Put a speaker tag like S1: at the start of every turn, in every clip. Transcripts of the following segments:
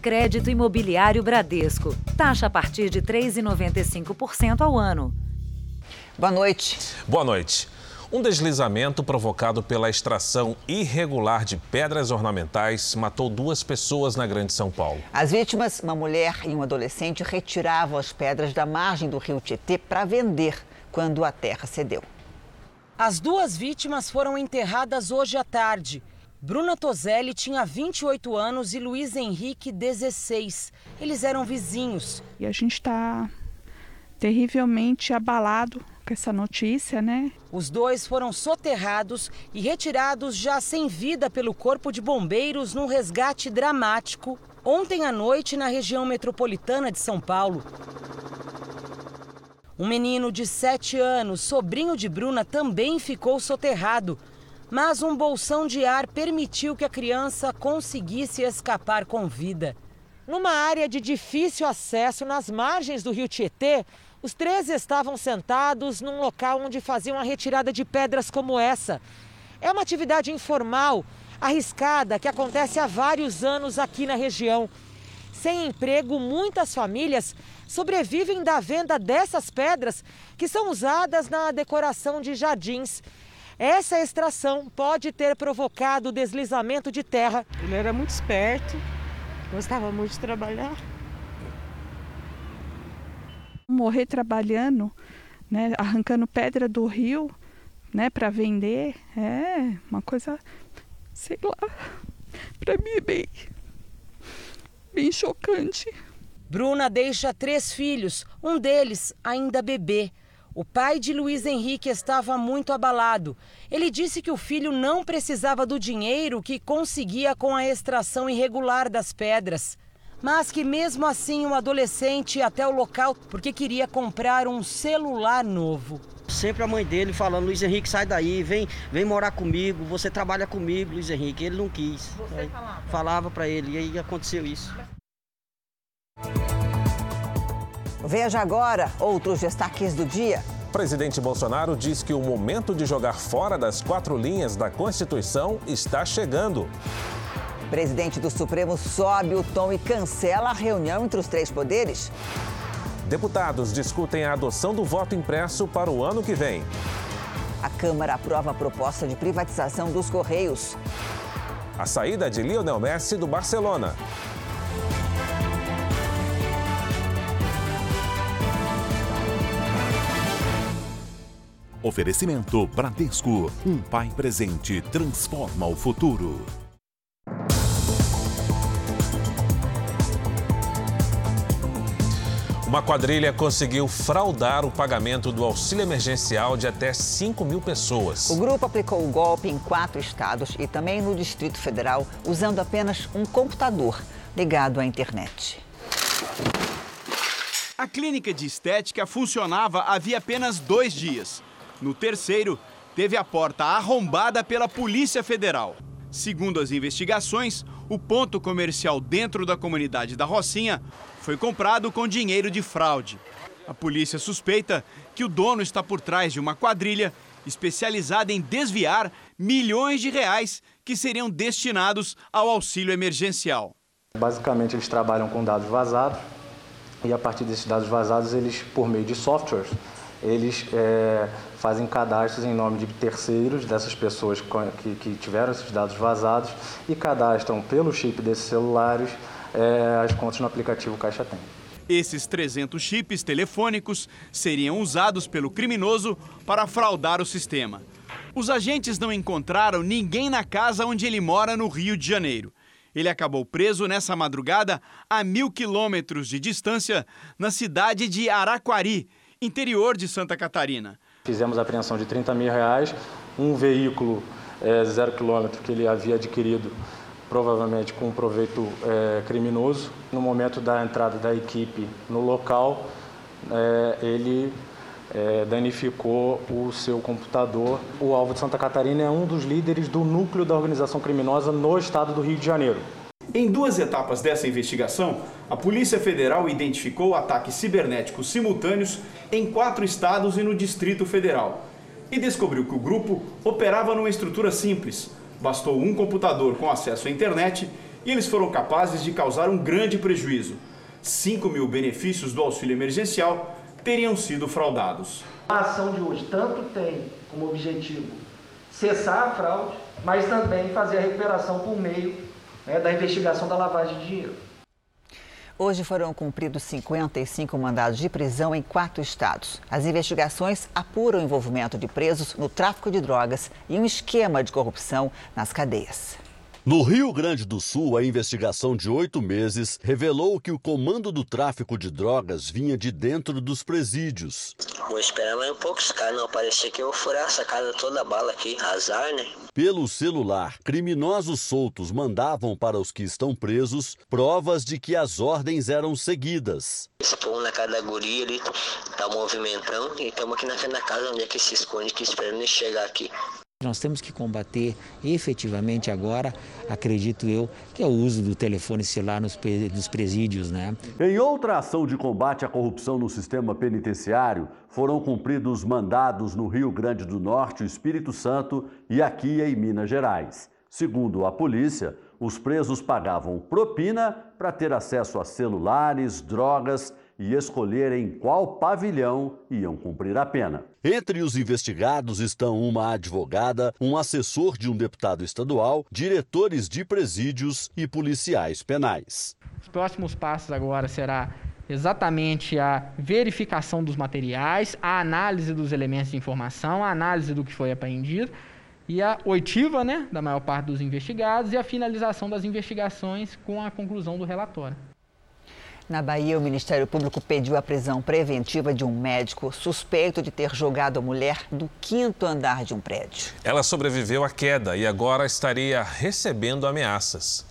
S1: Crédito Imobiliário Bradesco. Taxa a partir de 3,95% ao ano.
S2: Boa noite.
S3: Boa noite. Um deslizamento provocado pela extração irregular de pedras ornamentais matou duas pessoas na Grande São Paulo.
S2: As vítimas, uma mulher e um adolescente, retiravam as pedras da margem do rio Tietê para vender quando a terra cedeu.
S4: As duas vítimas foram enterradas hoje à tarde. Bruna Toselli tinha 28 anos e Luiz Henrique, 16. Eles eram vizinhos.
S5: E a gente está terrivelmente abalado com essa notícia, né?
S4: Os dois foram soterrados e retirados já sem vida pelo Corpo de Bombeiros num resgate dramático ontem à noite na região metropolitana de São Paulo. Um menino de 7 anos, sobrinho de Bruna, também ficou soterrado, mas um bolsão de ar permitiu que a criança conseguisse escapar com vida. Numa área de difícil acesso nas margens do rio Tietê, os três estavam sentados num local onde faziam a retirada de pedras como essa. É uma atividade informal, arriscada, que acontece há vários anos aqui na região. Sem emprego, muitas famílias sobrevivem da venda dessas pedras que são usadas na decoração de jardins. Essa extração pode ter provocado deslizamento de terra.
S6: Ele era muito esperto, gostava muito de trabalhar
S5: morrer trabalhando, né, arrancando pedra do rio, né, para vender, é uma coisa, sei lá, para mim é bem, bem chocante.
S4: Bruna deixa três filhos, um deles ainda bebê. O pai de Luiz Henrique estava muito abalado. Ele disse que o filho não precisava do dinheiro que conseguia com a extração irregular das pedras mas que mesmo assim o adolescente ia até o local porque queria comprar um celular novo.
S7: Sempre a mãe dele falando, Luiz Henrique, sai daí, vem, vem morar comigo, você trabalha comigo, Luiz Henrique. Ele não quis.
S4: Você falava?
S7: Falava para ele, e aí aconteceu isso.
S2: Veja agora outros destaques do dia.
S3: Presidente Bolsonaro diz que o momento de jogar fora das quatro linhas da Constituição está chegando.
S2: Presidente do Supremo sobe o tom e cancela a reunião entre os três poderes.
S3: Deputados discutem a adoção do voto impresso para o ano que vem.
S2: A Câmara aprova a proposta de privatização dos Correios.
S3: A saída de Lionel Messi do Barcelona.
S8: Oferecimento Bradesco. Um pai presente transforma o futuro.
S3: Uma quadrilha conseguiu fraudar o pagamento do auxílio emergencial de até 5 mil pessoas.
S2: O grupo aplicou o golpe em quatro estados e também no Distrito Federal, usando apenas um computador ligado à internet.
S9: A clínica de estética funcionava havia apenas dois dias. No terceiro, teve a porta arrombada pela Polícia Federal. Segundo as investigações, o ponto comercial dentro da comunidade da Rocinha foi comprado com dinheiro de fraude. A polícia suspeita que o dono está por trás de uma quadrilha especializada em desviar milhões de reais que seriam destinados ao auxílio emergencial.
S10: Basicamente, eles trabalham com dados vazados e a partir desses dados vazados, eles, por meio de softwares, eles é, fazem cadastros em nome de terceiros, dessas pessoas que, que tiveram esses dados vazados e cadastram pelo chip desses celulares é, as contas no aplicativo Caixa Tem.
S9: Esses 300 chips telefônicos seriam usados pelo criminoso para fraudar o sistema. Os agentes não encontraram ninguém na casa onde ele mora no Rio de Janeiro. Ele acabou preso nessa madrugada a mil quilômetros de distância na cidade de Araquari, interior de Santa Catarina.
S10: Fizemos a apreensão de 30 mil reais, um veículo é, zero quilômetro que ele havia adquirido provavelmente com um proveito é, criminoso. No momento da entrada da equipe no local, é, ele é, danificou o seu computador. O alvo de Santa Catarina é um dos líderes do núcleo da organização criminosa no estado do Rio de Janeiro.
S9: Em duas etapas dessa investigação, a Polícia Federal identificou ataques cibernéticos simultâneos em quatro estados e no Distrito Federal. E descobriu que o grupo operava numa estrutura simples, Bastou um computador com acesso à internet e eles foram capazes de causar um grande prejuízo. 5 mil benefícios do auxílio emergencial teriam sido fraudados.
S11: A ação de hoje tanto tem como objetivo cessar a fraude, mas também fazer a recuperação por meio né, da investigação da lavagem de dinheiro.
S2: Hoje foram cumpridos 55 mandados de prisão em quatro estados. As investigações apuram o envolvimento de presos no tráfico de drogas e um esquema de corrupção nas cadeias.
S12: No Rio Grande do Sul, a investigação de oito meses revelou que o comando do tráfico de drogas vinha de dentro dos presídios.
S13: Vou esperar mais um pouco, esse cara não aparecer que eu vou furar essa casa toda bala aqui. Azar, né?
S12: Pelo celular, criminosos soltos mandavam para os que estão presos provas de que as ordens eram seguidas.
S13: Esse povo na casa da guria ali tá movimentando e estamos aqui na frente da casa onde é que se esconde, que esperando chegar aqui.
S14: Nós temos que combater efetivamente agora, acredito eu, que é o uso do telefone celular nos, presídios, né?
S12: Em outra ação de combate à corrupção no sistema penitenciário, foram cumpridos mandados no Rio Grande do Norte, Espírito Santo e aqui em Minas Gerais. Segundo a polícia, os presos pagavam propina para ter acesso a celulares, drogas e escolher em qual pavilhão iam cumprir a pena. Entre os investigados estão uma advogada, um assessor de um deputado estadual, diretores de presídios e policiais penais.
S15: Os próximos passos agora será exatamente a verificação dos materiais, a análise dos elementos de informação, a análise do que foi apreendido e a oitiva né, da maior parte dos investigados e a finalização das investigações com a conclusão do relatório.
S2: Na Bahia, o Ministério Público pediu a prisão preventiva de um médico suspeito de ter jogado a mulher do quinto andar de um prédio.
S3: Ela sobreviveu à queda e agora estaria recebendo ameaças.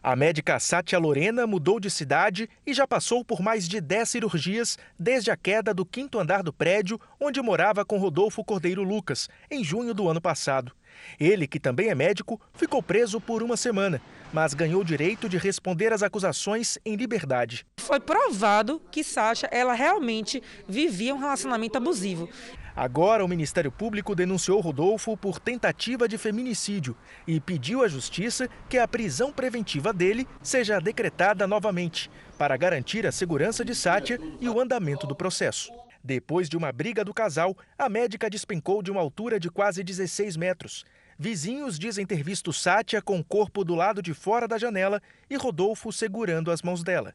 S16: A médica Sátia Lorena mudou de cidade e já passou por mais de 10 cirurgias desde a queda do quinto andar do prédio onde morava com Rodolfo Cordeiro Lucas, em junho do ano passado. Ele, que também é médico, ficou preso por uma semana, mas ganhou o direito de responder às acusações em liberdade.
S17: Foi provado que Sátia ela realmente vivia um relacionamento abusivo.
S16: Agora, o Ministério Público denunciou Rodolfo por tentativa de feminicídio e pediu à Justiça que a prisão preventiva dele seja decretada novamente, para garantir a segurança de Sátia e o andamento do processo. Depois de uma briga do casal, a médica despencou de uma altura de quase 16 metros. Vizinhos dizem ter visto Sátia com o corpo do lado de fora da janela e Rodolfo segurando as mãos dela.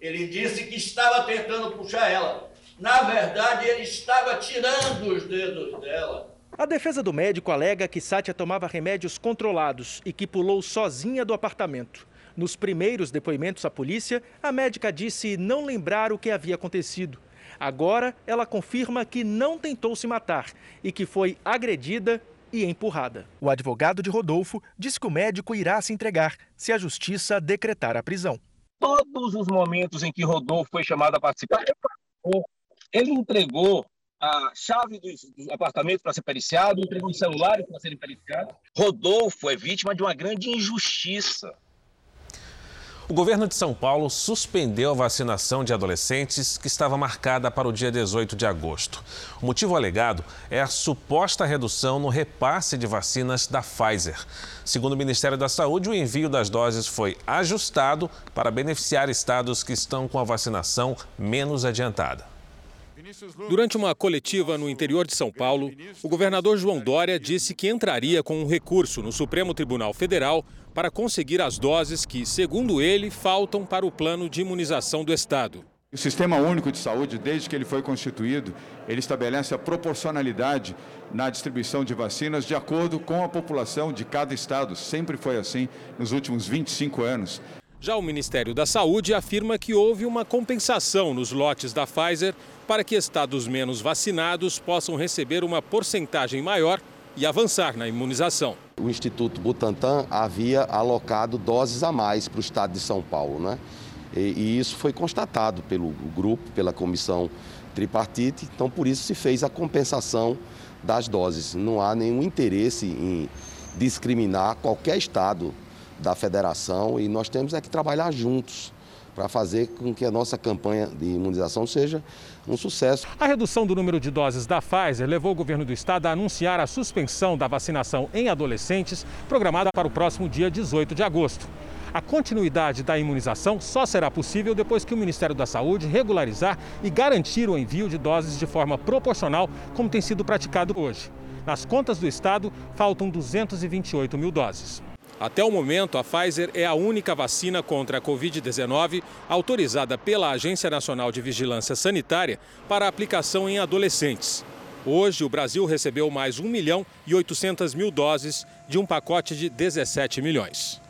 S18: Ele disse que estava tentando puxar ela. Na verdade, ele estava tirando os dedos dela.
S16: A defesa do médico alega que Sátia tomava remédios controlados e que pulou sozinha do apartamento. Nos primeiros depoimentos à polícia, a médica disse não lembrar o que havia acontecido. Agora, ela confirma que não tentou se matar e que foi agredida e empurrada. O advogado de Rodolfo diz que o médico irá se entregar se a justiça decretar a prisão.
S18: Todos os momentos em que Rodolfo foi chamado a participar, ele entregou a chave do, apartamento para ser periciado, entregou os celulares para serem periciados. Rodolfo é vítima de uma grande injustiça.
S3: O governo de São Paulo suspendeu a vacinação de adolescentes que estava marcada para o dia 18 de agosto. O motivo alegado é a suposta redução no repasse de vacinas da Pfizer. Segundo o Ministério da Saúde, o envio das doses foi ajustado para beneficiar estados que estão com a vacinação menos adiantada.
S19: Durante uma coletiva no interior de São Paulo, o governador João Dória disse que entraria com um recurso no Supremo Tribunal Federal para conseguir as doses que, segundo ele, faltam para o plano de imunização do Estado.
S20: O Sistema Único de Saúde, desde que ele foi constituído, ele estabelece a proporcionalidade na distribuição de vacinas de acordo com a população de cada estado. Sempre foi assim nos últimos 25 anos.
S19: Já o Ministério da Saúde afirma que houve uma compensação nos lotes da Pfizer para que estados menos vacinados possam receber uma porcentagem maior e avançar na imunização.
S21: O Instituto Butantan havia alocado doses a mais para o estado de São Paulo, né? E, isso foi constatado pelo grupo, pela comissão tripartite, então por isso se fez a compensação das doses. Não há nenhum interesse em discriminar qualquer estado da federação e nós temos é que trabalhar juntos
S22: para fazer com que a nossa campanha de imunização seja um sucesso.
S19: A redução do número de doses da Pfizer levou o governo do estado a anunciar a suspensão da vacinação em adolescentes, programada para o próximo dia 18 de agosto. A continuidade da imunização só será possível depois que o Ministério da Saúde regularizar e garantir o envio de doses de forma proporcional, como tem sido praticado hoje. Nas contas do Estado, faltam 228 mil doses. Até o momento, a Pfizer é a única vacina contra a Covid-19 autorizada pela Agência Nacional de Vigilância Sanitária para aplicação em adolescentes. Hoje, o Brasil recebeu mais 1 milhão e 800 mil doses de um pacote de 17 milhões.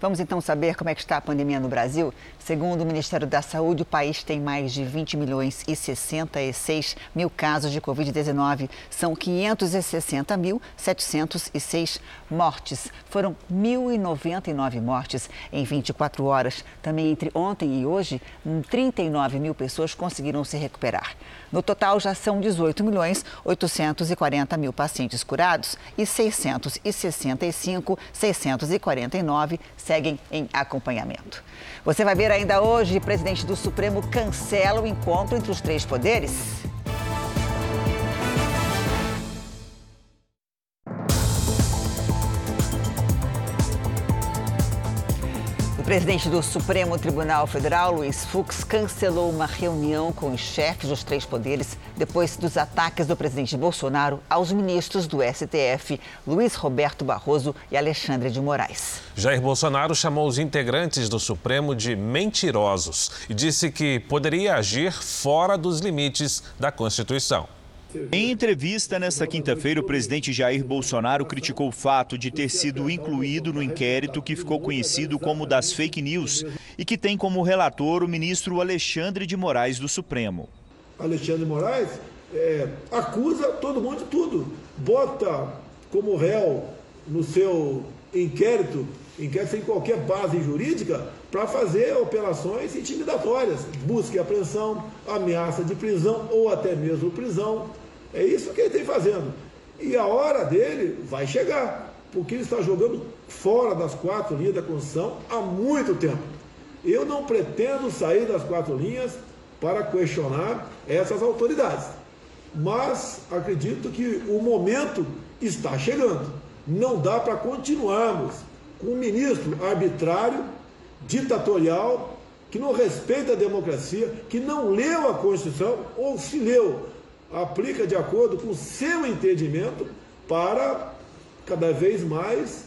S2: Vamos então saber como é que está a pandemia no Brasil? Segundo o Ministério da Saúde, o país tem mais de 20 milhões e 66 mil casos de Covid-19. São 560.706 mortes. Foram 1.099 mortes em 24 horas. Também entre ontem e hoje, 39 mil pessoas conseguiram se recuperar. No total, já são 18 milhões 840 mil pacientes curados e 665, 649 seguem em acompanhamento. Você vai ver ainda hoje, presidente do Supremo cancela o encontro entre os três poderes. Presidente do Supremo Tribunal Federal, Luiz Fux, cancelou uma reunião com os chefes dos três poderes depois dos ataques do presidente Bolsonaro aos ministros do STF, Luiz Roberto Barroso e Alexandre de Moraes.
S3: Jair Bolsonaro chamou os integrantes do Supremo de mentirosos e disse que poderia agir fora dos limites da Constituição.
S23: Em entrevista nesta quinta-feira, o presidente Jair Bolsonaro criticou o fato de ter sido incluído no inquérito que ficou conhecido como das fake news e que tem como relator o ministro Alexandre de Moraes do Supremo.
S24: Alexandre Moraes é, acusa todo mundo de tudo, bota como réu no seu inquérito, inquérito sem qualquer base jurídica, para fazer operações intimidatórias, busca e apreensão, ameaça de prisão ou até mesmo prisão. É isso que ele tem fazendo. E a hora dele vai chegar, porque ele está jogando fora das quatro linhas da Constituição há muito tempo. Eu não pretendo sair das quatro linhas para questionar essas autoridades. Mas acredito que o momento está chegando. Não dá para continuarmos com um ministro arbitrário, ditatorial, que não respeita a democracia, que não leu a Constituição, ou se leu, aplica de acordo com o seu entendimento para cada vez mais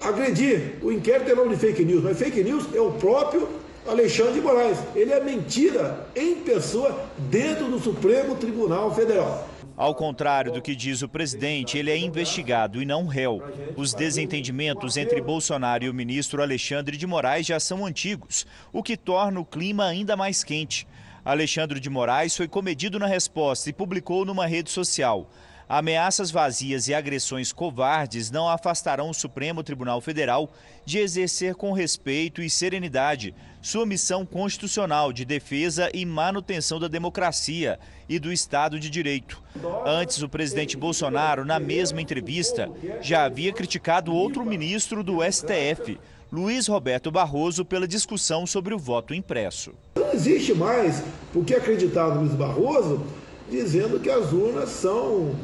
S24: agredir. O inquérito é nome de fake news, mas fake news é o próprio Alexandre de Moraes. Ele é mentira em pessoa dentro do Supremo Tribunal Federal.
S23: Ao contrário do que diz o presidente, ele é investigado e não réu. Os desentendimentos entre Bolsonaro e o ministro Alexandre de Moraes já são antigos, o que torna o clima ainda mais quente. Alexandre de Moraes foi comedido na resposta e publicou numa rede social. Ameaças vazias e agressões covardes não afastarão o Supremo Tribunal Federal de exercer com respeito e serenidade sua missão constitucional de defesa e manutenção da democracia e do Estado de Direito. Antes, o presidente Bolsonaro, na mesma entrevista, já havia criticado outro ministro do STF, Luiz Roberto Barroso, pela discussão sobre o voto impresso.
S24: Não existe mais o que acreditar no Luiz Barroso dizendo que as urnas são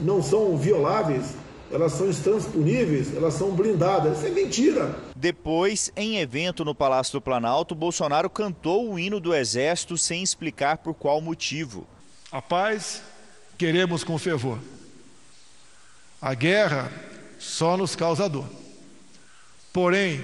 S24: não são violáveis, elas são intransponíveis, elas são blindadas. Isso é mentira.
S23: Depois, em evento no Palácio do Planalto, Bolsonaro cantou o hino do Exército sem explicar por qual motivo.
S24: A paz queremos com fervor. A guerra só nos causa dor. Porém,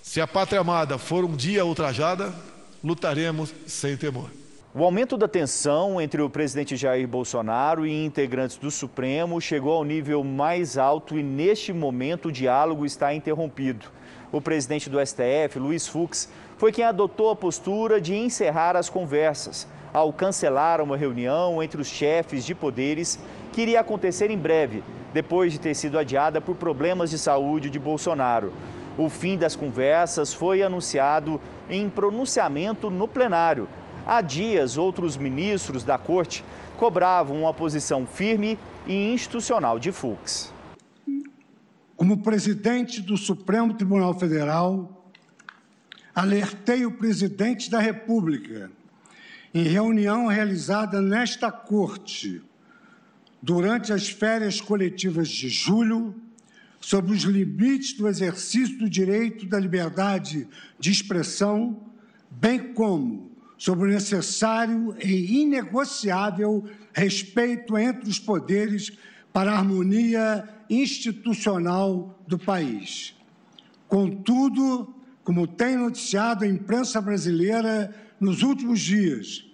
S24: se a pátria amada for um dia ultrajada, lutaremos sem temor.
S23: O aumento da tensão entre o presidente Jair Bolsonaro e integrantes do Supremo chegou ao nível mais alto e, neste momento, o diálogo está interrompido. O presidente do STF, Luiz Fux, foi quem adotou a postura de encerrar as conversas, ao cancelar uma reunião entre os chefes de poderes que iria acontecer em breve, depois de ter sido adiada por problemas de saúde de Bolsonaro. O fim das conversas foi anunciado em pronunciamento no plenário Há dias, outros ministros da corte cobravam uma posição firme e institucional de Fux.
S25: Como presidente do Supremo Tribunal Federal, alertei o presidente da República, em reunião realizada nesta Corte, durante as férias coletivas de julho, sobre os limites do exercício do direito da liberdade de expressão, bem como sobre o necessário e inegociável respeito entre os poderes para a harmonia institucional do país. Contudo, como tem noticiado a imprensa brasileira nos últimos dias,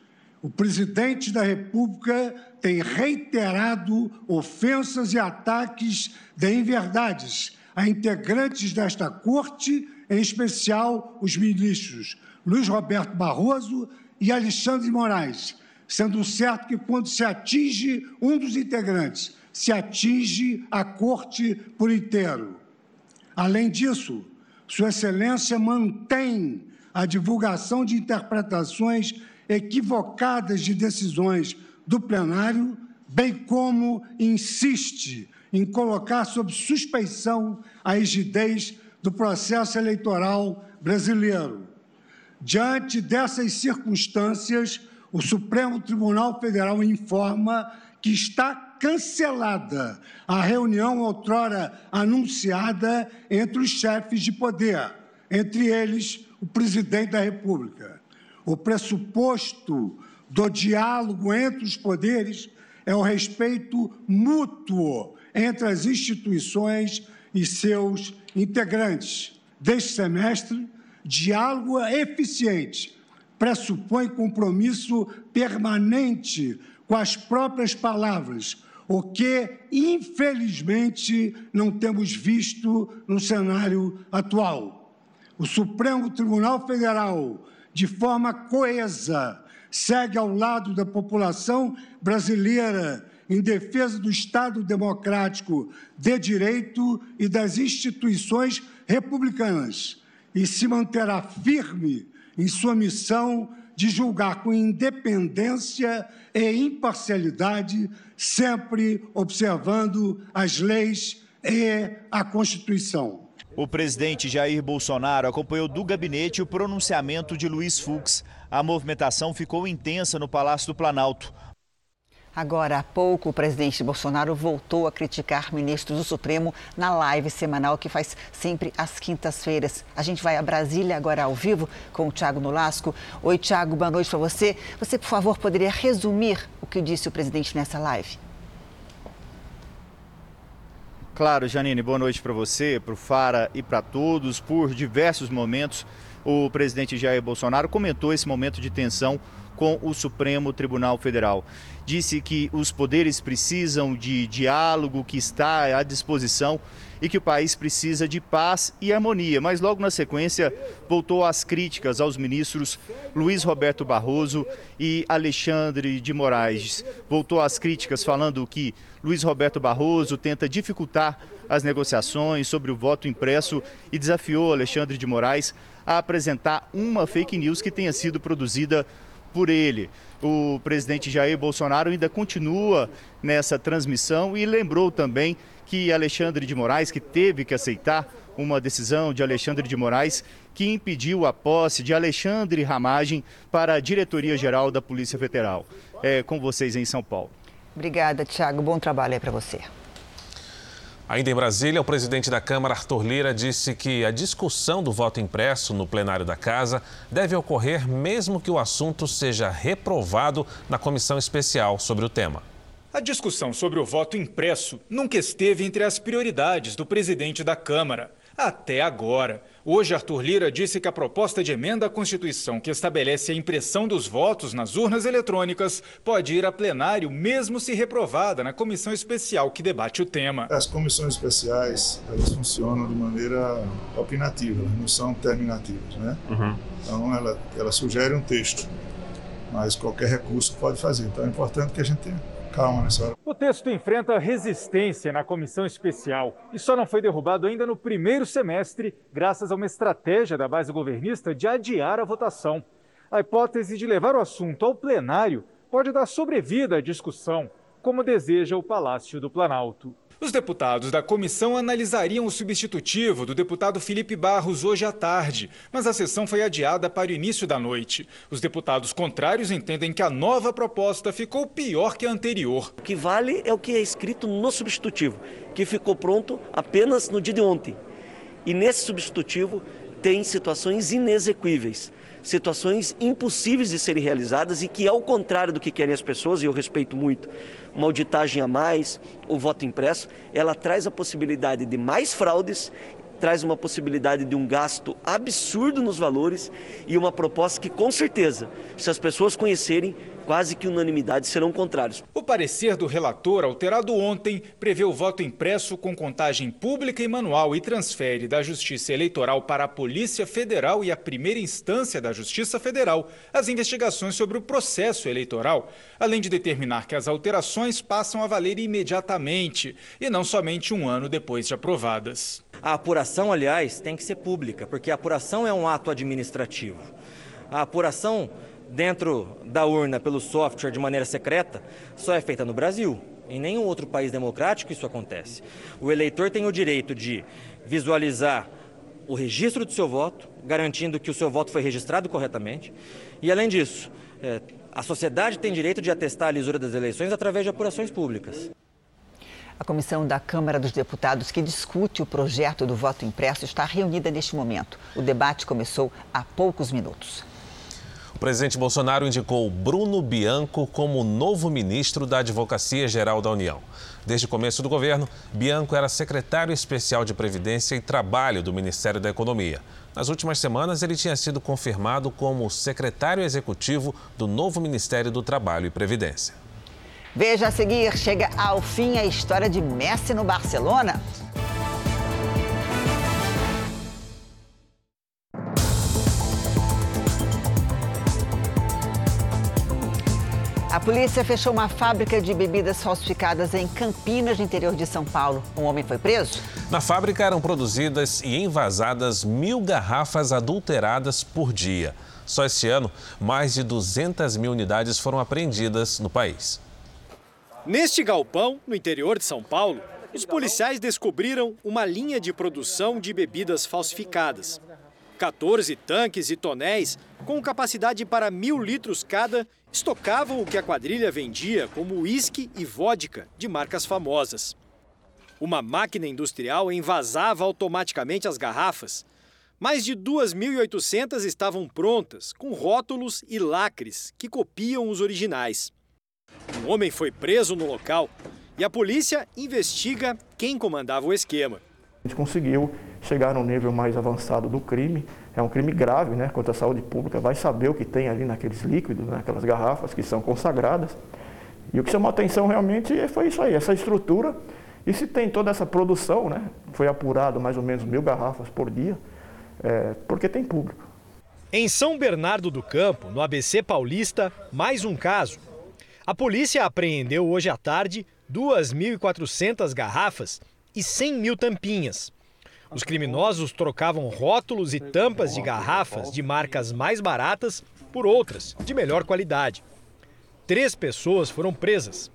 S25: o presidente da República tem reiterado ofensas e ataques de inverdades a integrantes desta corte, em especial os ministros Luiz Roberto Barroso e Alexandre de Moraes, sendo certo que quando se atinge um dos integrantes, se atinge a corte por inteiro. Além disso, Sua Excelência mantém a divulgação de interpretações equivocadas de decisões do plenário, bem como insiste em colocar sob suspeição a rigidez do processo eleitoral brasileiro. Diante dessas circunstâncias, o Supremo Tribunal Federal informa que está cancelada a reunião outrora anunciada entre os chefes de poder, entre eles o presidente da República. O pressuposto do diálogo entre os poderes é o respeito mútuo entre as instituições e seus integrantes. Deste semestre, diálogo eficiente pressupõe compromisso permanente com as próprias palavras, o que, infelizmente, não temos visto no cenário atual. O Supremo Tribunal Federal, de forma coesa, segue ao lado da população brasileira em defesa do Estado democrático de direito e das instituições republicanas e se manterá firme em sua missão de julgar com independência e imparcialidade, sempre observando as leis e a Constituição.
S23: O presidente Jair Bolsonaro acompanhou do gabinete o pronunciamento de Luiz Fux. A movimentação ficou intensa no Palácio do Planalto.
S2: Agora há pouco, o presidente Bolsonaro voltou a criticar ministros do Supremo na live semanal que faz sempre às quintas-feiras. A gente vai a Brasília agora ao vivo com o Tiago Nolasco. Oi, Tiago, boa noite para você. Você, por favor, poderia resumir o que disse o presidente nessa live?
S23: Claro, Janine, boa noite para você, para o Fara e para todos. Por diversos momentos, o presidente Jair Bolsonaro comentou esse momento de tensão com o Supremo Tribunal Federal. Disse que os poderes precisam de diálogo, que está à disposição e que o país precisa de paz e harmonia. Mas logo na sequência voltou às críticas aos ministros Luiz Roberto Barroso e Alexandre de Moraes. Voltou às críticas falando que Luiz Roberto Barroso tenta dificultar as negociações sobre o voto impresso e desafiou Alexandre de Moraes a apresentar uma fake news que tenha sido produzida por ele. O presidente Jair Bolsonaro ainda continua nessa transmissão e lembrou também que Alexandre de Moraes, que teve que aceitar uma decisão de Alexandre de Moraes que impediu a posse de Alexandre Ramagem para a diretoria-geral da Polícia Federal. É com vocês em São Paulo.
S2: Obrigada, Tiago. Bom trabalho aí para você.
S3: Ainda em Brasília, o presidente da Câmara, Arthur Lira, disse que a discussão do voto impresso no plenário da Casa deve ocorrer mesmo que o assunto seja reprovado na comissão especial sobre o tema.
S26: A discussão sobre o voto impresso nunca esteve entre as prioridades do presidente da Câmara. Até agora. Hoje, Arthur Lira disse que a proposta de emenda à Constituição que estabelece a impressão dos votos nas urnas eletrônicas pode ir a plenário, mesmo se reprovada na comissão especial que debate o tema.
S27: As comissões especiais elas funcionam de maneira opinativa, elas não são terminativas, né? Uhum. Então, ela, ela sugere um texto, mas qualquer recurso pode fazer. Então, é importante que a gente tenha calma nessa hora.
S26: O texto enfrenta resistência na comissão especial e só não foi derrubado ainda no primeiro semestre, graças a uma estratégia da base governista de adiar a votação. A hipótese de levar o assunto ao plenário pode dar sobrevida à discussão, como deseja o Palácio do Planalto. Os deputados da comissão analisariam o substitutivo do deputado Felipe Barros hoje à tarde, mas a sessão foi adiada para o início da noite. Os deputados contrários entendem que a nova proposta ficou pior que a anterior.
S22: O que vale é o que é escrito no substitutivo, que ficou pronto apenas no dia de ontem. E nesse substitutivo tem situações inexequíveis situações impossíveis de serem realizadas e que, ao contrário do que querem as pessoas, e eu respeito muito, uma auditagem a mais, o voto impresso, ela traz a possibilidade de mais fraudes, traz uma possibilidade de um gasto absurdo nos valores e uma proposta que, com certeza, se as pessoas conhecerem, quase que unanimidade serão contrários.
S26: O parecer do relator, alterado ontem, prevê o voto impresso com contagem pública e manual e transfere da Justiça Eleitoral para a Polícia Federal e a primeira instância da Justiça Federal as investigações sobre o processo eleitoral, além de determinar que as alterações passam a valer imediatamente e não somente um ano depois de aprovadas.
S28: A apuração, aliás, tem que ser pública, porque a apuração é um ato administrativo. A apuração dentro da urna pelo software de maneira secreta só é feita no Brasil. Em nenhum outro país democrático isso acontece. O eleitor tem o direito de visualizar o registro do seu voto, garantindo que o seu voto foi registrado corretamente. E, além disso, é, a sociedade tem direito de atestar a lisura das eleições através de apurações públicas.
S2: A comissão da Câmara dos Deputados que discute o projeto do voto impresso está reunida neste momento. O debate começou há poucos minutos.
S3: O presidente Bolsonaro indicou Bruno Bianco como novo ministro da Advocacia Geral da União. Desde o começo do governo, Bianco era secretário especial de Previdência e Trabalho do Ministério da Economia. Nas últimas semanas, ele tinha sido confirmado como secretário executivo do novo Ministério do Trabalho e Previdência.
S2: Veja a seguir, chega ao fim a história de Messi no Barcelona. A polícia fechou uma fábrica de bebidas falsificadas em Campinas, no interior de São Paulo. Um homem foi preso?
S3: Na fábrica eram produzidas e envasadas mil garrafas adulteradas por dia. Só este ano, mais de 200 mil unidades foram apreendidas no país.
S29: Neste galpão, no interior de São Paulo, os policiais descobriram uma linha de produção de bebidas falsificadas. 14 tanques e tonéis, com capacidade para mil litros cada, estocavam o que a quadrilha vendia como uísque e vodka de marcas famosas. Uma máquina industrial envasava automaticamente as garrafas. Mais de 2.800 estavam prontas, com rótulos e lacres que copiam os originais. Um homem foi preso no local e a polícia investiga quem comandava o esquema.
S30: A gente conseguiu chegar no nível mais avançado do crime. É um crime grave, né, contra a saúde pública. Vai saber o que tem ali naqueles líquidos, naquelas garrafas que são consagradas. E o que chamou a atenção realmente foi isso aí, essa estrutura. E se tem toda essa produção, né, foi apurado mais ou menos mil garrafas por dia, é, porque tem público.
S29: Em São Bernardo do Campo, no ABC Paulista, mais um caso. A polícia apreendeu hoje à tarde 2.400 garrafas e 100 mil tampinhas. Os criminosos trocavam rótulos e tampas de garrafas de marcas mais baratas por outras de melhor qualidade. Três pessoas foram presas.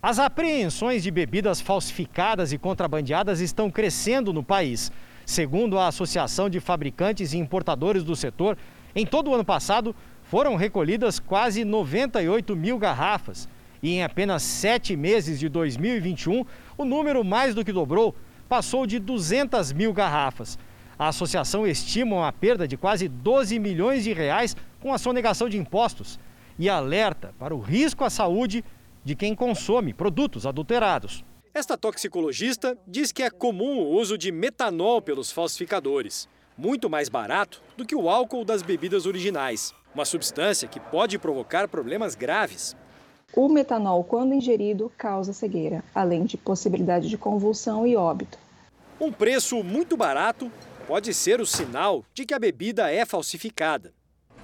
S29: As apreensões de bebidas falsificadas e contrabandeadas estão crescendo no país. Segundo a Associação de Fabricantes e Importadores do setor, em todo o ano passado foram recolhidas quase 98 mil garrafas. E em apenas sete meses de 2021, o número mais do que dobrou, passou de 200 mil garrafas. A associação estima uma perda de quase 12 milhões de reais com a sonegação de impostos e alerta para o risco à saúde de quem consome produtos adulterados. Esta toxicologista diz que é comum o uso de metanol pelos falsificadores, muito mais barato do que o álcool das bebidas originais, uma substância que pode provocar problemas graves.
S31: O metanol, quando ingerido, causa cegueira, além de possibilidade de convulsão e óbito.
S29: Um preço muito barato pode ser o sinal de que a bebida é falsificada.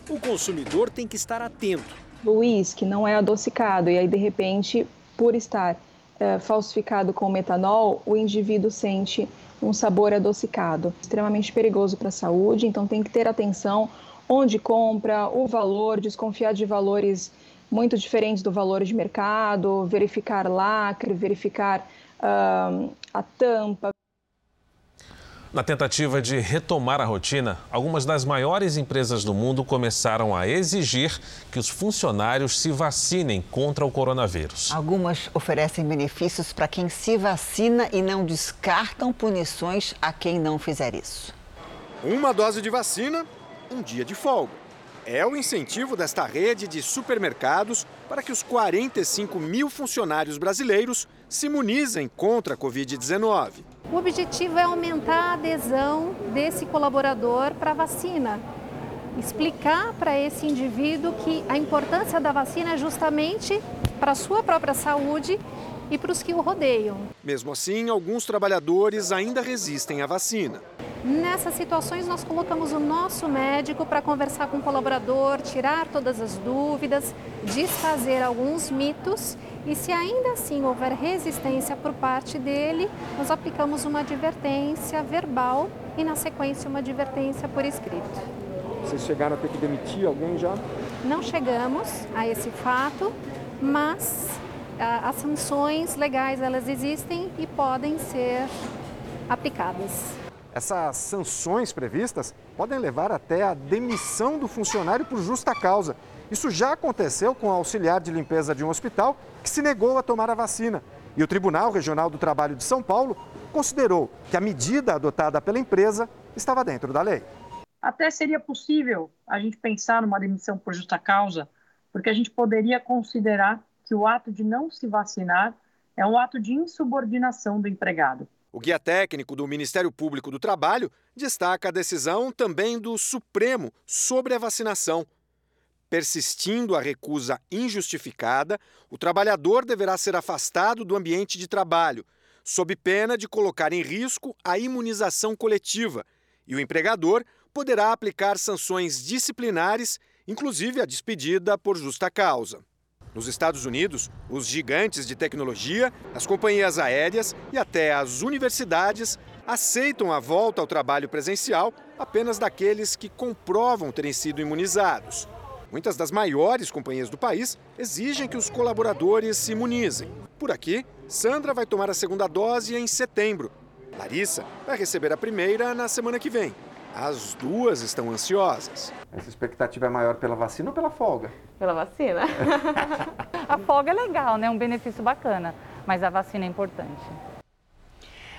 S29: O consumidor tem que estar atento.
S31: O uísque não é adocicado e aí, de repente, por estar é, falsificado com metanol, o indivíduo sente um sabor adocicado, extremamente perigoso para a saúde, então tem que ter atenção onde compra, o valor, desconfiar de valores muito diferentes do valor de mercado, verificar lacre, verificar uh, a tampa.
S3: Na tentativa de retomar a rotina, algumas das maiores empresas do mundo começaram a exigir que os funcionários se vacinem contra o coronavírus.
S2: Algumas oferecem benefícios para quem se vacina e não descartam punições a quem não fizer isso.
S32: Uma dose de vacina, um dia de folga. É o incentivo desta rede de supermercados para que os 45 mil funcionários brasileiros se imunizem contra a Covid-19.
S33: O objetivo é aumentar a adesão desse colaborador para a vacina. Explicar para esse indivíduo que a importância da vacina é justamente para a sua própria saúde e para os que o rodeiam.
S32: Mesmo assim, alguns trabalhadores ainda resistem à vacina.
S33: Nessas situações, nós colocamos o nosso médico para conversar com o colaborador, tirar todas as dúvidas, desfazer alguns mitos e, se ainda assim houver resistência por parte dele, nós aplicamos uma advertência verbal e, na sequência, uma advertência por escrito.
S32: Vocês chegaram a ter que demitir alguém já?
S33: Não chegamos a esse fato, mas as sanções legais elas existem e podem ser aplicadas.
S32: Essas sanções previstas podem levar até a demissão do funcionário por justa causa. Isso já aconteceu com o auxiliar de limpeza de um hospital que se negou a tomar a vacina. E o Tribunal Regional do Trabalho de São Paulo considerou que a medida adotada pela empresa estava dentro da lei.
S34: Até seria possível a gente pensar numa demissão por justa causa, porque a gente poderia considerar que o ato de não se vacinar é um ato de insubordinação do empregado.
S32: O guia técnico do Ministério Público do Trabalho destaca a decisão também do Supremo sobre a vacinação. Persistindo a recusa injustificada, o trabalhador deverá ser afastado do ambiente de trabalho, sob pena de colocar em risco a imunização coletiva, e o empregador poderá aplicar sanções disciplinares, inclusive a despedida por justa causa. Nos Estados Unidos, os gigantes de tecnologia, as companhias aéreas e até as universidades aceitam a volta ao trabalho presencial apenas daqueles que comprovam terem sido imunizados. Muitas das maiores companhias do país exigem que os colaboradores se imunizem. Por aqui, Sandra vai tomar a segunda dose em setembro. Larissa vai receber a primeira na semana que vem. As duas estão ansiosas. Essa expectativa é maior pela vacina ou pela folga?
S35: Pela vacina. a folga é legal, né? Um benefício bacana, mas a vacina é importante.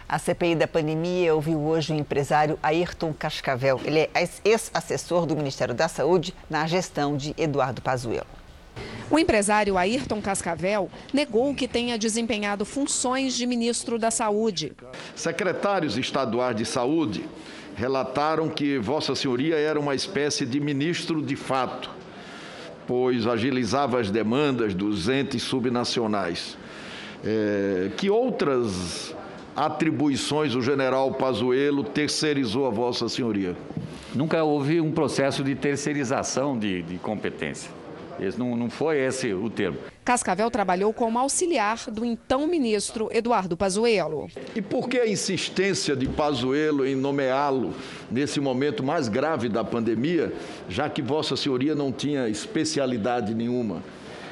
S2: A CPI da pandemia ouviu hoje o empresário Ayrton Cascavel. Ele é ex-assessor do Ministério da Saúde na gestão de Eduardo Pazuello.
S36: O empresário Ayrton Cascavel negou que tenha desempenhado funções de ministro da Saúde.
S37: Secretários estaduais de saúde relataram que Vossa Senhoria era uma espécie de ministro de fato pois agilizava as demandas dos entes subnacionais. É, que outras atribuições o general Pazuello terceirizou a Vossa Senhoria?
S38: Nunca houve um processo de terceirização de, de competência. Esse não, não foi esse o termo.
S36: Cascavel trabalhou como auxiliar do então ministro Eduardo Pazuello.
S37: E por que a insistência de Pazuello em nomeá-lo nesse momento mais grave da pandemia, já que Vossa Senhoria não tinha especialidade nenhuma?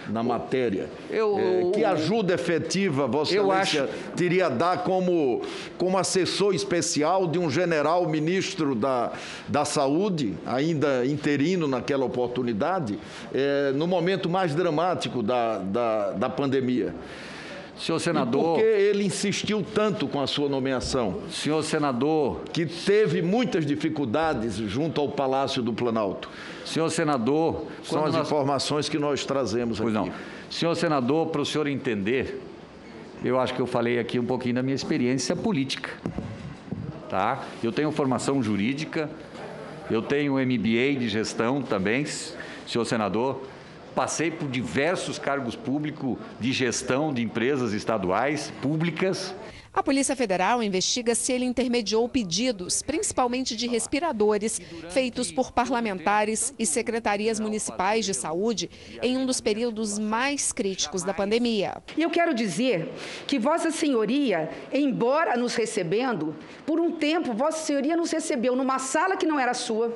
S37: Na matéria. Eu, é, que ajuda efetiva Vossa Excelência acho... teria dar como, como assessor especial de um general ministro da, da Saúde, ainda interino naquela oportunidade, é, no momento mais dramático da, da, da pandemia?
S38: Senhor senador. E
S37: por que ele insistiu tanto com a sua nomeação?
S38: Senhor senador.
S37: Que teve muitas dificuldades junto ao Palácio do Planalto.
S38: Senhor senador.
S37: São as nós... informações que nós trazemos
S38: pois
S37: aqui.
S38: Não. Senhor senador, para o senhor entender, eu acho que eu falei aqui um pouquinho da minha experiência política. Tá? Eu tenho formação jurídica, eu tenho MBA de gestão também, senhor senador. Passei por diversos cargos públicos de gestão de empresas estaduais, públicas.
S36: A Polícia Federal investiga se ele intermediou pedidos, principalmente de respiradores, feitos por parlamentares e secretarias municipais de saúde em um dos períodos mais críticos da pandemia.
S39: E eu quero dizer que Vossa Senhoria, embora nos recebendo, por um tempo Vossa Senhoria nos recebeu numa sala que não era sua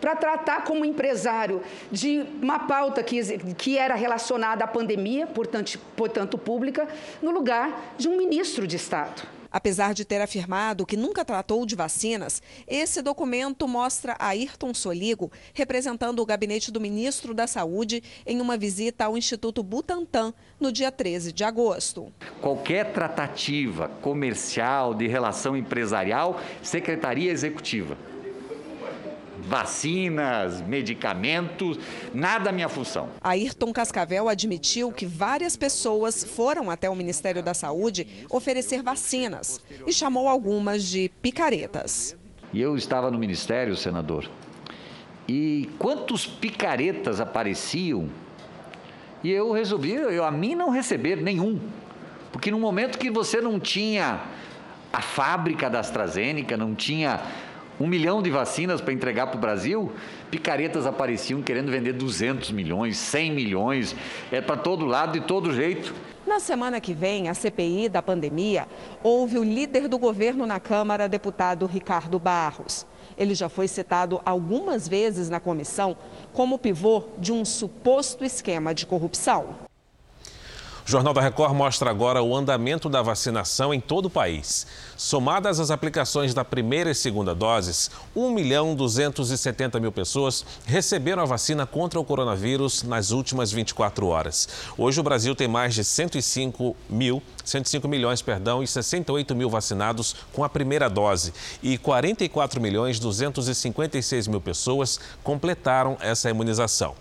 S31: para tratar como empresário de uma pauta que, que era relacionada à pandemia, portanto, portanto pública, no lugar de um ministro de Estado.
S36: Apesar de ter afirmado que nunca tratou de vacinas, esse documento mostra Ayrton Soligo representando o gabinete do ministro da Saúde em uma visita ao Instituto Butantan no dia 13 de agosto.
S38: Qualquer tratativa comercial de relação empresarial, secretaria executiva vacinas, medicamentos, nada minha função.
S36: Ayrton Cascavel admitiu que várias pessoas foram até o Ministério da Saúde oferecer vacinas e chamou algumas de picaretas.
S38: E eu estava no Ministério, senador, e quantos picaretas apareciam e eu resolvi, eu, a mim não receber nenhum. Porque no momento que você não tinha a fábrica da AstraZeneca, não tinha um milhão de vacinas para entregar para o Brasil, picaretas apareciam querendo vender 200 milhões, 100 milhões, é para todo lado, de todo jeito.
S36: Na semana que vem, a CPI da pandemia, houve o líder do governo na Câmara, deputado Ricardo Barros. Ele já foi citado algumas vezes na comissão como pivô de um suposto esquema de corrupção.
S3: O Jornal da Record mostra agora o andamento da vacinação em todo o país. Somadas as aplicações da primeira e segunda doses, 1 milhão 270 mil pessoas receberam a vacina contra o coronavírus nas últimas 24 horas. Hoje o Brasil tem mais de 105 mil 105 milhões, perdão, e 68 mil vacinados com a primeira dose e 44 milhões 256 mil pessoas completaram essa imunização.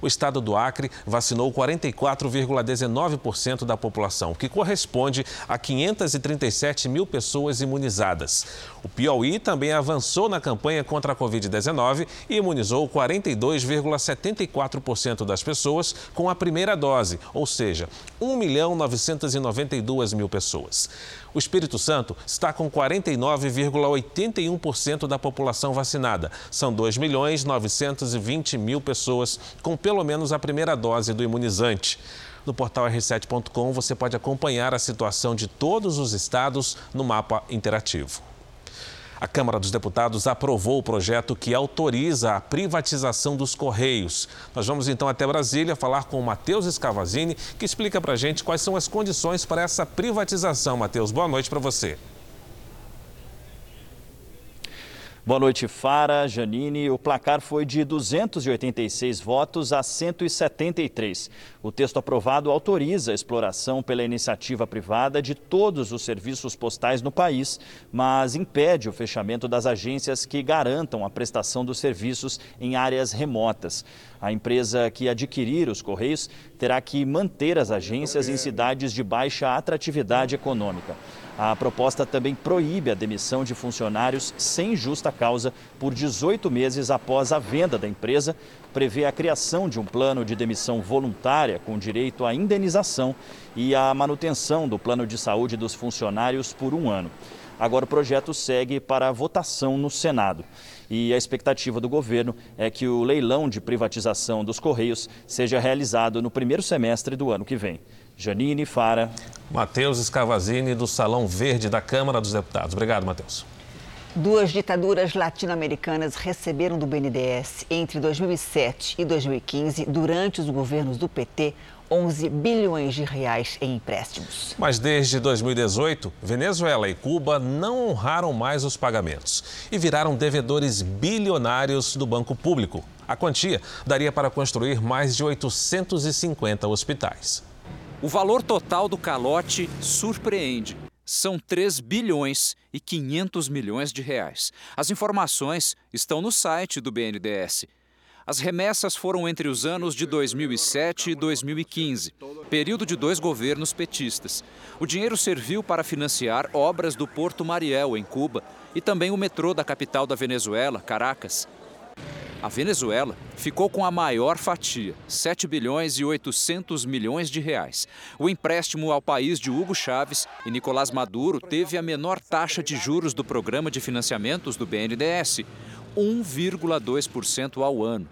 S3: O estado do Acre vacinou 44,19% da população, o que corresponde a 537 mil pessoas imunizadas. O Piauí também avançou na campanha contra a Covid-19 e imunizou 42,74% das pessoas com a primeira dose, ou seja, 1 milhão 992 mil pessoas. O Espírito Santo está com 49,81% da população vacinada. São 2 milhões 920 mil pessoas com pelo menos a primeira dose do imunizante. No portal r7.com você pode acompanhar a situação de todos os estados no mapa interativo. A Câmara dos Deputados aprovou o projeto que autoriza a privatização dos Correios. Nós vamos então até Brasília falar com o Matheus Escavazini, que explica para a gente quais são as condições para essa privatização. Matheus, boa noite para você.
S23: Boa noite, Fara, Janine. O placar foi de 286 votos a 173. O texto aprovado autoriza a exploração pela iniciativa privada de todos os serviços postais no país, mas impede o fechamento das agências que garantam a prestação dos serviços em áreas remotas. A empresa que adquirir os Correios terá que manter as agências em cidades de baixa atratividade econômica. A proposta também proíbe a demissão de funcionários sem justa causa por 18 meses após a venda da empresa, prevê a criação de um plano de demissão voluntária com direito à indenização e a manutenção do plano de saúde dos funcionários por um ano. Agora o projeto segue para votação no Senado. E a expectativa do governo é que o leilão de privatização dos Correios seja realizado no primeiro semestre do ano que vem. Janine Fara.
S3: Matheus Escavazini, do Salão Verde da Câmara dos Deputados. Obrigado, Matheus.
S2: Duas ditaduras latino-americanas receberam do BNDES entre 2007 e 2015, durante os governos do PT, 11 bilhões de reais em empréstimos.
S3: Mas desde 2018, Venezuela e Cuba não honraram mais os pagamentos e viraram devedores bilionários do banco público. A quantia daria para construir mais de 850 hospitais.
S40: O valor total do calote surpreende. São 3 bilhões e 500 milhões de reais. As informações estão no site do BNDES. As remessas foram entre os anos de 2007 e 2015, período de dois governos petistas. O dinheiro serviu para financiar obras do Porto Mariel, em Cuba, e também o metrô da capital da Venezuela, Caracas. A Venezuela ficou com a maior fatia, 7 bilhões e 800 milhões de reais. O empréstimo ao país de Hugo Chávez e Nicolás Maduro teve a menor taxa de juros do programa de financiamentos do BNDES, 1,2% ao ano.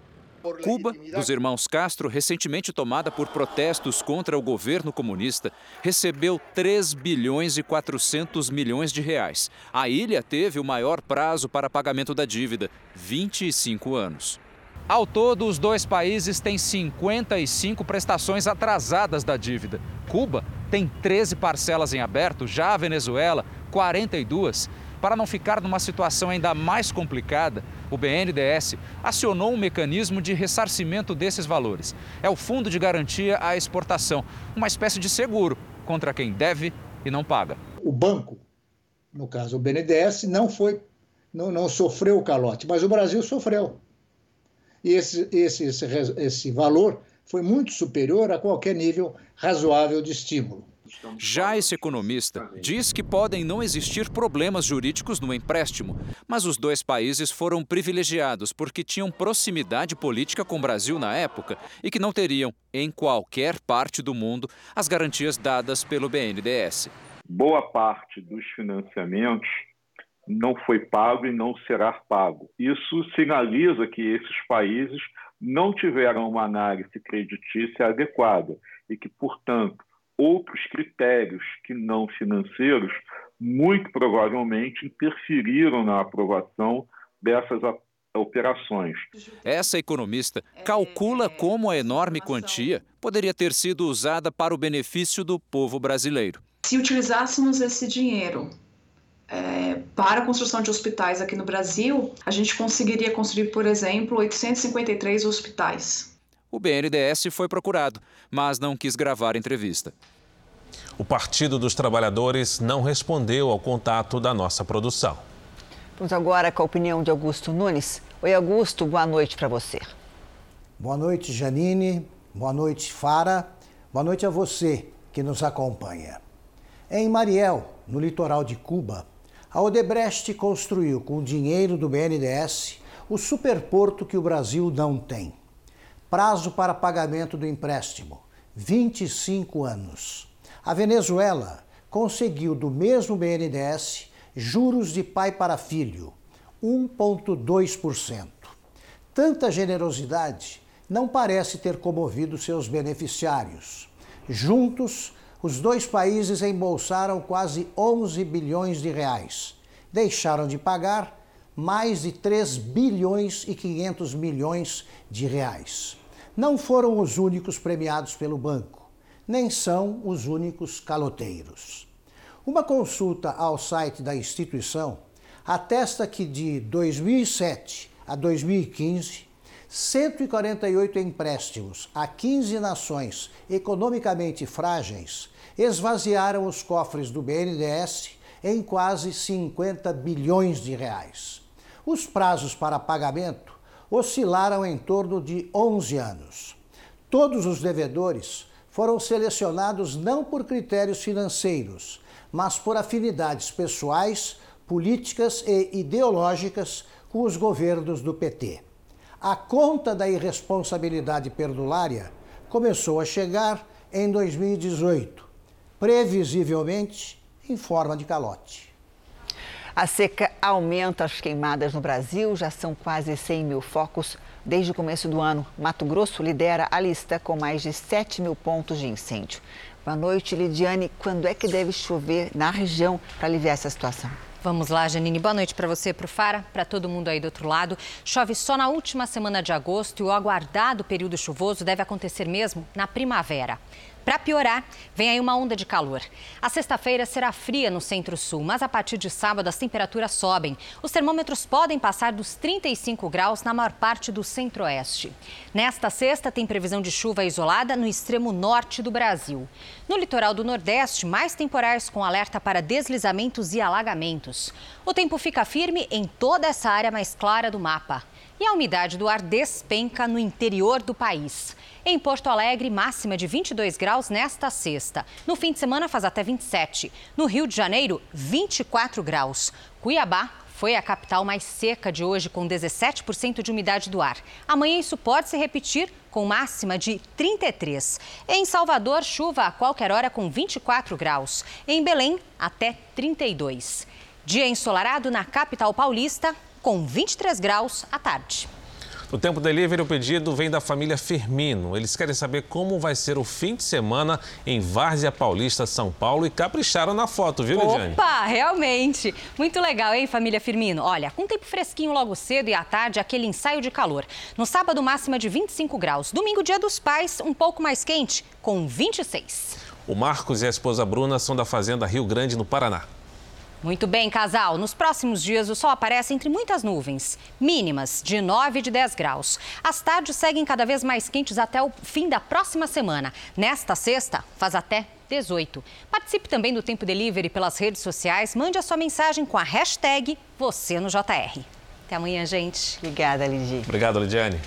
S40: Cuba, dos irmãos Castro, recentemente tomada por protestos contra o governo comunista, recebeu 3 bilhões e 400 milhões de reais. A ilha teve o maior prazo para pagamento da dívida, 25 anos. Ao todo, os dois países têm 55 prestações atrasadas da dívida. Cuba tem 13 parcelas em aberto, já a Venezuela, 42. Para não ficar numa situação ainda mais complicada, o BNDES acionou um mecanismo de ressarcimento desses valores. É o Fundo de Garantia à Exportação, uma espécie de seguro contra quem deve e não paga.
S41: O banco, no caso o BNDES, não foi, não, não sofreu o calote, mas o Brasil sofreu. E esse, esse, esse, esse valor foi muito superior a qualquer nível razoável de estímulo.
S40: Já esse economista diz que podem não existir problemas jurídicos no empréstimo, mas os dois países foram privilegiados porque tinham proximidade política com o Brasil na época e que não teriam, em qualquer parte do mundo, as garantias dadas pelo BNDES.
S42: Boa parte dos financiamentos não foi pago e não será pago. Isso sinaliza que esses países não tiveram uma análise creditícia adequada e que, portanto, outros critérios que não financeiros muito provavelmente interferiram na aprovação dessas operações.
S40: Essa economista calcula como a enorme quantia poderia ter sido usada para o benefício do povo brasileiro.
S43: Se utilizássemos esse dinheiro é, para a construção de hospitais aqui no Brasil, a gente conseguiria construir, por exemplo, 853 hospitais.
S40: O BNDES foi procurado, mas não quis gravar entrevista.
S3: O Partido dos Trabalhadores não respondeu ao contato da nossa produção.
S2: Vamos agora com a opinião de Augusto Nunes. Oi, Augusto, boa noite para você.
S44: Boa noite, Janine. Boa noite, Fara. Boa noite a você que nos acompanha. Em Mariel, no litoral de Cuba, a Odebrecht construiu com o dinheiro do BNDES o superporto que o Brasil não tem. Prazo para pagamento do empréstimo: 25 anos. A Venezuela conseguiu do mesmo BNDES juros de pai para filho, 1,2%. Tanta generosidade não parece ter comovido seus beneficiários. Juntos, os dois países embolsaram quase 11 bilhões de reais. Deixaram de pagar mais de 3 bilhões e 500 milhões de reais. Não foram os únicos premiados pelo banco, nem são os únicos caloteiros. Uma consulta ao site da instituição atesta que de 2007 a 2015 148 empréstimos a 15 nações economicamente frágeis esvaziaram os cofres do BNDES em quase 50 bilhões de reais. Os prazos para pagamento oscilaram em torno de 11 anos. Todos os devedores foram selecionados não por critérios financeiros, mas por afinidades pessoais, políticas e ideológicas com os governos do PT a conta da irresponsabilidade perdulária começou a chegar em 2018, previsivelmente em forma de calote.
S2: A seca aumenta as queimadas no Brasil, já são quase 100 mil focos. Desde o começo do ano, Mato Grosso lidera a lista com mais de 7 mil pontos de incêndio. Boa noite, Lidiane. Quando é que deve chover na região para aliviar essa situação?
S45: Vamos lá, Janine. Boa noite para você, para o Fara, para todo mundo aí do outro lado. Chove só na última semana de agosto e o aguardado período chuvoso deve acontecer mesmo na primavera. Para piorar, vem aí uma onda de calor. A sexta-feira será fria no centro-sul, mas a partir de sábado as temperaturas sobem. Os termômetros podem passar dos 35 graus na maior parte do centro-oeste. Nesta sexta, tem previsão de chuva isolada no extremo norte do Brasil. No litoral do Nordeste, mais temporais com alerta para deslizamentos e alagamentos. O tempo fica firme em toda essa área mais clara do mapa. E a umidade do ar despenca no interior do país. Em Porto Alegre, máxima de 22 graus nesta sexta. No fim de semana faz até 27. No Rio de Janeiro, 24 graus. Cuiabá foi a capital mais seca de hoje, com 17% de umidade do ar. Amanhã isso pode se repetir, com máxima de 33. Em Salvador, chuva a qualquer hora com 24 graus. Em Belém, até 32. Dia ensolarado na capital paulista, com 23 graus à tarde.
S3: No Tempo Delivery, o pedido vem da família Firmino. Eles querem saber como vai ser o fim de semana em Várzea Paulista, São Paulo e capricharam na foto, viu, Lidiane?
S45: Opa, realmente. Muito legal, hein, família Firmino? Olha, com tempo fresquinho logo cedo e à tarde, aquele ensaio de calor. No sábado, máxima de 25 graus. Domingo, dia dos pais, um pouco mais quente, com 26.
S3: O Marcos e a esposa Bruna são da Fazenda Rio Grande, no Paraná.
S45: Muito bem, casal. Nos próximos dias, o sol aparece entre muitas nuvens, mínimas de 9 e de 10 graus. As tardes seguem cada vez mais quentes até o fim da próxima semana. Nesta sexta, faz até 18. Participe também do Tempo Delivery pelas redes sociais. Mande a sua mensagem com a hashtag você no JR. Até amanhã, gente.
S2: Obrigada, Lidia.
S3: Obrigado, Lidiane.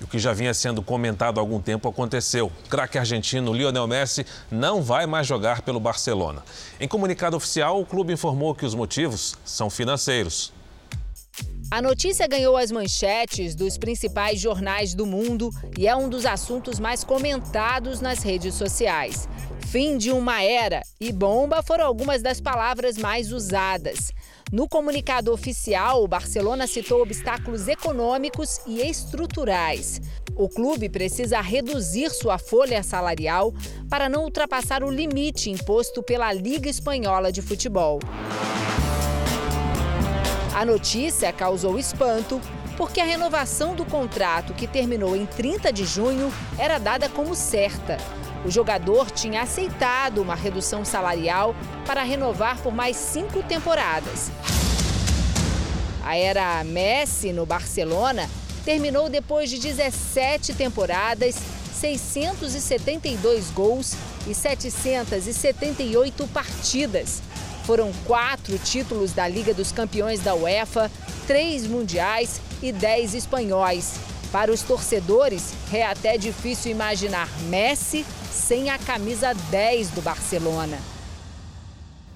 S3: O que já vinha sendo comentado há algum tempo aconteceu. O craque argentino Lionel Messi não vai mais jogar pelo Barcelona. Em comunicado oficial, o clube informou que os motivos são financeiros.
S46: A notícia ganhou as manchetes dos principais jornais do mundo e é um dos assuntos mais comentados nas redes sociais. Fim de uma era e bomba foram algumas das palavras mais usadas. No comunicado oficial, o Barcelona citou obstáculos econômicos e estruturais. O clube precisa reduzir sua folha salarial para não ultrapassar o limite imposto pela Liga Espanhola de Futebol. A notícia causou espanto porque a renovação do contrato, que terminou em 30 de junho, era dada como certa. O jogador tinha aceitado uma redução salarial para renovar por mais cinco temporadas. A era Messi no Barcelona terminou depois de 17 temporadas, 672 gols e 778 partidas. Foram quatro títulos da Liga dos Campeões da UEFA, três mundiais e dez espanhóis. Para os torcedores, é até difícil imaginar Messi sem a camisa 10 do Barcelona.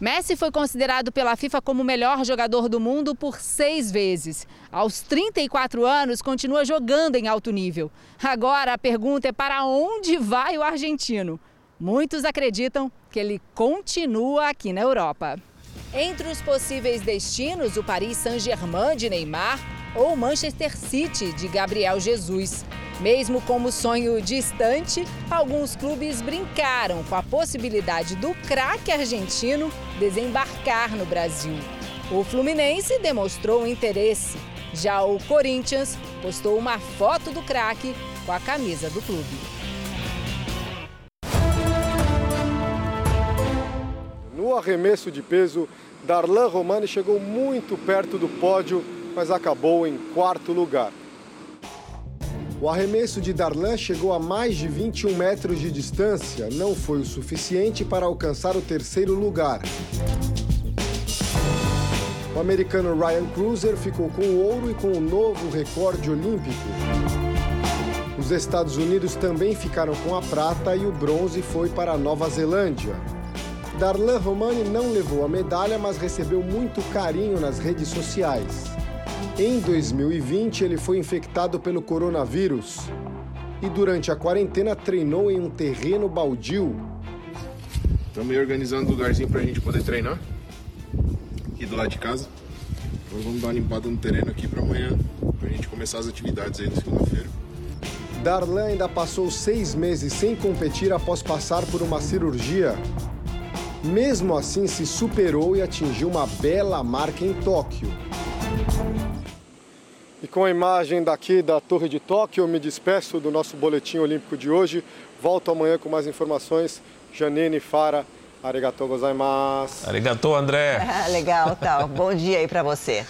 S46: Messi foi considerado pela FIFA como o melhor jogador do mundo por seis vezes. Aos 34 anos, continua jogando em alto nível. Agora a pergunta é para onde vai o argentino? Muitos acreditam que ele continua aqui na Europa. Entre os possíveis destinos, o Paris Saint-Germain de Neymar ou Manchester City de Gabriel Jesus. Mesmo como sonho distante, alguns clubes brincaram com a possibilidade do craque argentino desembarcar no Brasil. O Fluminense demonstrou interesse. Já o Corinthians postou uma foto do craque com a camisa do clube.
S47: No arremesso de peso, Darlan Romani chegou muito perto do pódio, mas acabou em quarto lugar. O arremesso de Darlan chegou a mais de 21 metros de distância, não foi o suficiente para alcançar o terceiro lugar. O americano Ryan Cruiser ficou com o ouro e com o novo recorde olímpico. Os Estados Unidos também ficaram com a prata e o bronze foi para a Nova Zelândia. Darlan Romani não levou a medalha, mas recebeu muito carinho nas redes sociais. Em 2020, ele foi infectado pelo coronavírus e durante a quarentena treinou em um terreno baldio.
S48: Estamos aí organizando um lugarzinho para a gente poder treinar aqui do lado de casa. Nós vamos dar uma limpada no terreno aqui para amanhã, para a gente começar as atividades aí na segunda-feira.
S47: Darlan ainda passou seis meses sem competir após passar por uma cirurgia. Mesmo assim, se superou e atingiu uma bela marca em Tóquio. E com a imagem daqui da Torre de Tóquio, eu me despeço do nosso boletim olímpico de hoje. Volto amanhã com mais informações. Janine Fara, arigatou gozaimasu.
S3: Arigatou, André.
S2: Legal, tal. Bom dia aí para você.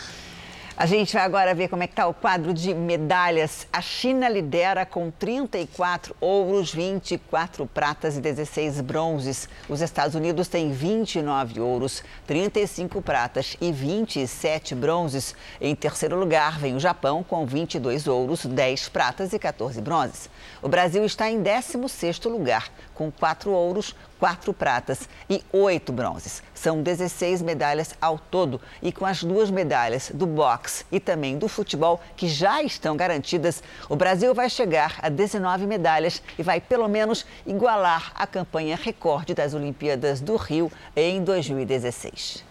S2: A gente vai agora ver como é que está o quadro de medalhas. A China lidera com 34 ouros, 24 pratas e 16 bronzes. Os Estados Unidos têm 29 ouros, 35 pratas e 27 bronzes. Em terceiro lugar vem o Japão com 22 ouros, 10 pratas e 14 bronzes. O Brasil está em 16º lugar, com 4 ouros, 4 pratas e 8 bronzes. São 16 medalhas ao todo e com as duas medalhas do boxe e também do futebol que já estão garantidas, o Brasil vai chegar a 19 medalhas e vai pelo menos igualar a campanha recorde das Olimpíadas do Rio em 2016.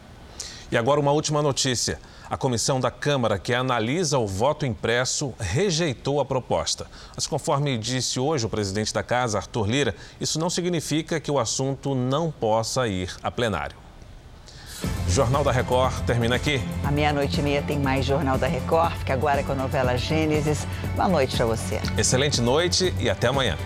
S3: E agora uma última notícia. A comissão da Câmara que analisa o voto impresso rejeitou a proposta. Mas, conforme disse hoje o presidente da Casa, Arthur Lira, isso não significa que o assunto não possa ir a plenário. Jornal da Record termina aqui.
S2: À meia-noite e meia tem mais Jornal da Record. Fica agora com a novela Gênesis. Boa noite para você.
S3: Excelente noite e até amanhã.